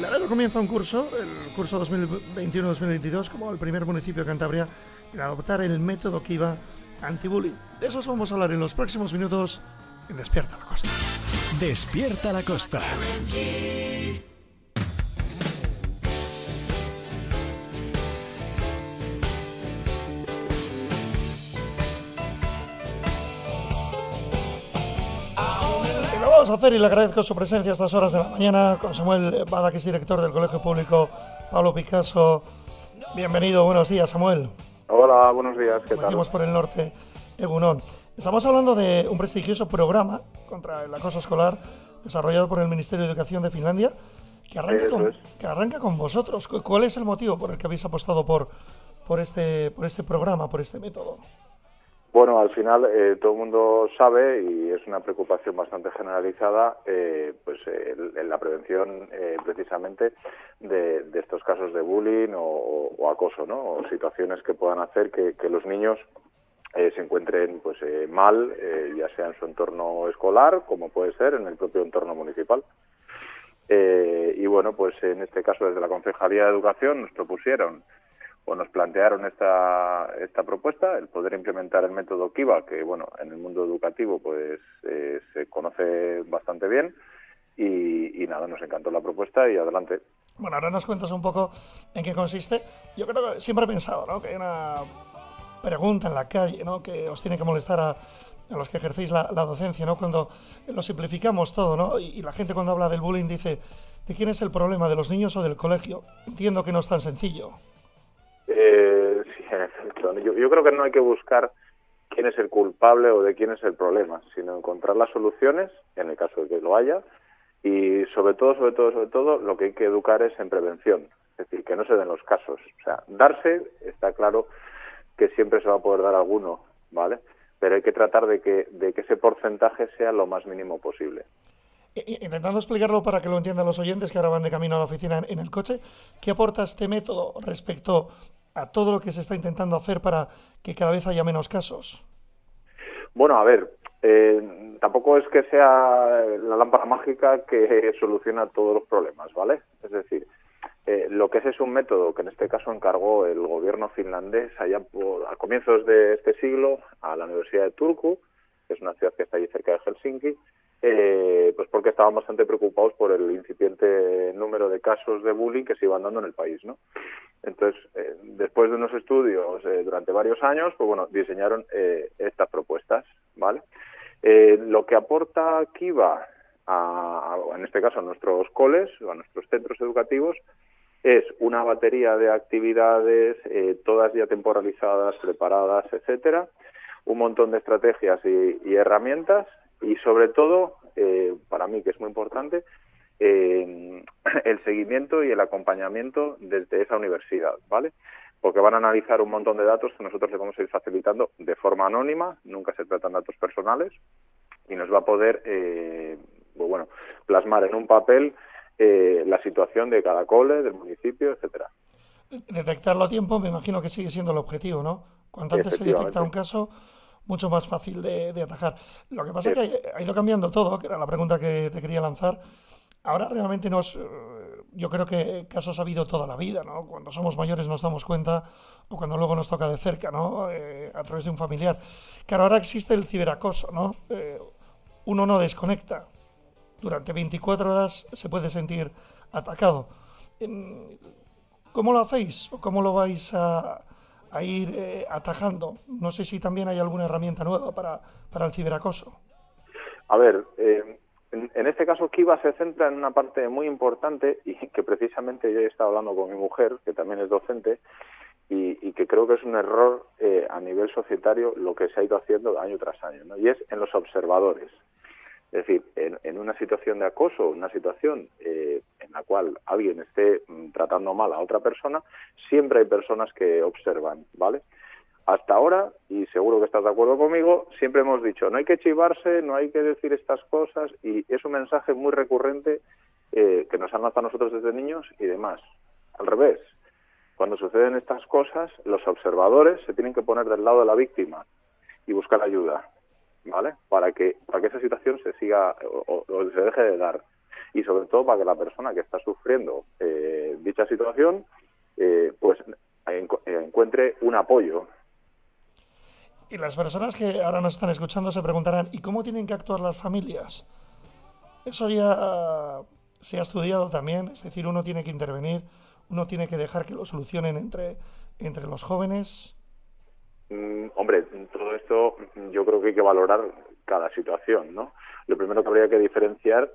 Laredo comienza un curso, el curso 2021-2022, como el primer municipio de Cantabria en adoptar el método Kiva anti-bullying. De eso vamos a hablar en los próximos minutos en Despierta la Costa. Despierta la Costa. Vamos a hacer y le agradezco su presencia a estas horas de la mañana con Samuel Bada, que es director del Colegio Público Pablo Picasso. Bienvenido, buenos días, Samuel. Hola, buenos días, ¿qué tal? por el norte, Egunon. Estamos hablando de un prestigioso programa contra el acoso escolar desarrollado por el Ministerio de Educación de Finlandia, que arranca, con, que arranca con vosotros. ¿Cuál es el motivo por el que habéis apostado por, por, este, por este programa, por este método? Bueno, al final eh, todo el mundo sabe y es una preocupación bastante generalizada, eh, pues en la prevención eh, precisamente de, estos casos de bullying o, acoso, ¿no? O situaciones que puedan hacer que, los niños se encuentren pues mal, ya sea en su entorno escolar, como puede ser en el propio entorno municipal. y bueno, pues en este caso desde la Concejalía de Educación nos propusieron o nos plantearon esta, esta propuesta, el poder implementar el método Kiva, que bueno, en el mundo educativo pues eh, se conoce bastante bien y, nada, nos encantó la propuesta y adelante. Bueno, ahora nos cuentas un poco en qué consiste. Yo creo que siempre he pensado ¿no? que hay una pregunta en la calle ¿no? que os tiene que molestar a, a los que ejercéis la, docencia, ¿no? cuando lo simplificamos todo ¿no? Y, y la gente cuando habla del bullying dice, ¿de quién es el problema, de los niños o del colegio? Entiendo que no es tan sencillo. Eh, sí, Yo, yo creo que no hay que buscar quién es el culpable o de quién es el problema, sino encontrar las soluciones, en el caso de que lo haya, y sobre todo, sobre todo, sobre todo, lo que hay que educar es en prevención, es decir, que no se den los casos. O sea, darse, está claro que siempre se va a poder dar alguno, ¿vale? Pero hay que tratar de que, de que ese porcentaje sea lo más mínimo posible intentando explicarlo para que lo entiendan los oyentes que ahora van de camino a la oficina en el coche, ¿qué aporta este método respecto a todo lo que se está intentando hacer para que cada vez haya menos casos? Bueno, a ver, eh, tampoco es que sea la lámpara mágica que soluciona todos los problemas, ¿vale? Es decir, eh, lo que es es un método que en este caso encargó el gobierno finlandés allá a comienzos de este siglo a la Universidad de Turku, que es una ciudad que está allí cerca de Helsinki, eh, porque estaban bastante preocupados por el incipiente número de casos de bullying que se iban dando en el país, ¿no? Entonces, eh, después de unos estudios eh, durante varios años, pues bueno, diseñaron eh, estas propuestas, ¿vale? lo que aporta Kiva, a, en este caso a nuestros coles o a nuestros centros educativos, es una batería de actividades, todas ya temporalizadas, preparadas, etcétera, un montón de estrategias y herramientas y sobre todo, eh, para mí que es muy importante, eh, el seguimiento y el acompañamiento desde esa universidad, ¿vale? Porque van a analizar un montón de datos que nosotros le vamos a ir facilitando de forma anónima, nunca se tratan datos personales, y nos va a poder, eh, pues bueno, plasmar en un papel la situación de cada cole, del municipio, etcétera. Detectarlo a tiempo, me imagino que sigue siendo el objetivo, ¿no? Cuanto antes se detecta un caso, mucho más fácil de, atajar. Lo que pasa es que ha ido cambiando todo, que era la pregunta que te quería lanzar. Ahora realmente nos, eh, yo creo que casos ha habido toda la vida, ¿no? Cuando somos mayores nos damos cuenta o cuando luego nos toca de cerca, ¿no? Eh, a través de un familiar. Claro, ahora existe el ciberacoso, ¿no? Eh, uno no desconecta. Durante 24 horas se puede sentir atacado. ¿Cómo lo hacéis o cómo lo vais a, a ir eh, atajando. No sé si también hay alguna herramienta nueva para, para el ciberacoso. A ver, eh, en, este caso Kiva se centra en una parte muy importante y que precisamente yo he estado hablando con mi mujer, que también es docente, y, que creo que es un error eh, a nivel societario lo que se ha ido haciendo año tras año, ¿no? y es en los observadores. Es decir, en, una situación de acoso, una situación eh, en la cual alguien esté mm, tratando mal a otra persona, siempre hay personas que observan, ¿vale? Hasta ahora, y seguro que estás de acuerdo conmigo, siempre hemos dicho, no hay que chivarse, no hay que decir estas cosas, y es un mensaje muy recurrente eh, que nos han lanzado nosotros desde niños y demás. Al revés, cuando suceden estas cosas, los observadores se tienen que poner del lado de la víctima y buscar ayuda. ¿vale? Para que, para que esa situación se siga o, se deje de dar. Y sobre todo para que la persona que está sufriendo eh, dicha situación eh, pues encuentre un apoyo. Y las personas que ahora nos están escuchando se preguntarán, ¿y cómo tienen que actuar las familias? Eso ya se ha estudiado también, es decir, uno tiene que intervenir, uno tiene que dejar que lo solucionen entre, entre los jóvenes. Mm, hombre, todo esto yo creo que hay que valorar cada situación, ¿no? Lo primero que habría que diferenciar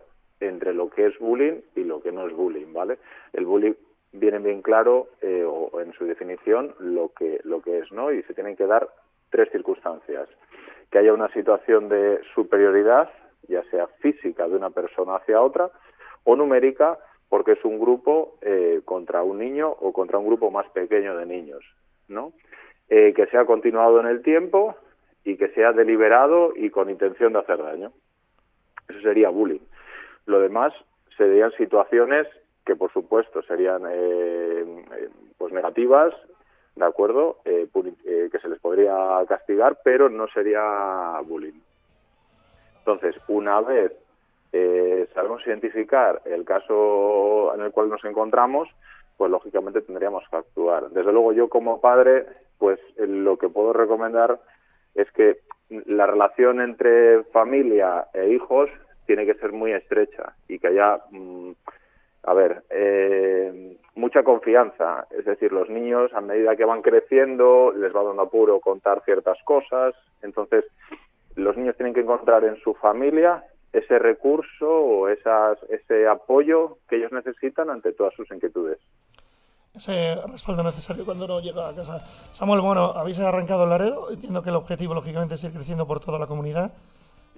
entre lo que es bullying y lo que no es bullying, ¿vale? El bullying viene bien claro eh, o en su definición lo que lo que es, ¿no? Y se tienen que dar tres circunstancias: que haya una situación de superioridad, ya sea física de una persona hacia otra, o numérica porque es un grupo eh, contra un niño o contra un grupo más pequeño de niños, ¿no? Eh, que sea continuado en el tiempo y que sea deliberado y con intención de hacer daño. Eso sería bullying. Lo demás serían situaciones que, por supuesto, serían eh, pues negativas, ¿de acuerdo? que se les podría castigar, pero no sería bullying. Entonces, una vez eh, sabemos identificar el caso en el cual nos encontramos, pues lógicamente tendríamos que actuar. Desde luego yo como padre, pues eh, lo que puedo recomendar es que la relación entre familia e hijos tiene que ser muy estrecha y que haya, mm, a ver, eh, mucha confianza. Es decir, los niños a medida que van creciendo les va dando apuro contar ciertas cosas. Entonces, los niños tienen que encontrar en su familia ese recurso o esas, ese apoyo que ellos necesitan ante todas sus inquietudes. Ese respaldo necesario cuando uno llega a casa. Samuel, bueno, habéis arrancado el Laredo. Entiendo que el objetivo, lógicamente, es ir creciendo por toda la comunidad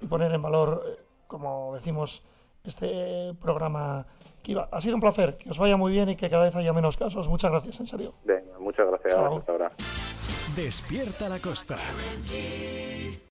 y poner en valor, eh, como decimos, este programa Kiva. Ha sido un placer, que os vaya muy bien y que cada vez haya menos casos. Muchas gracias, en serio. Venga, muchas gracias. Hasta ahora. Despierta la costa.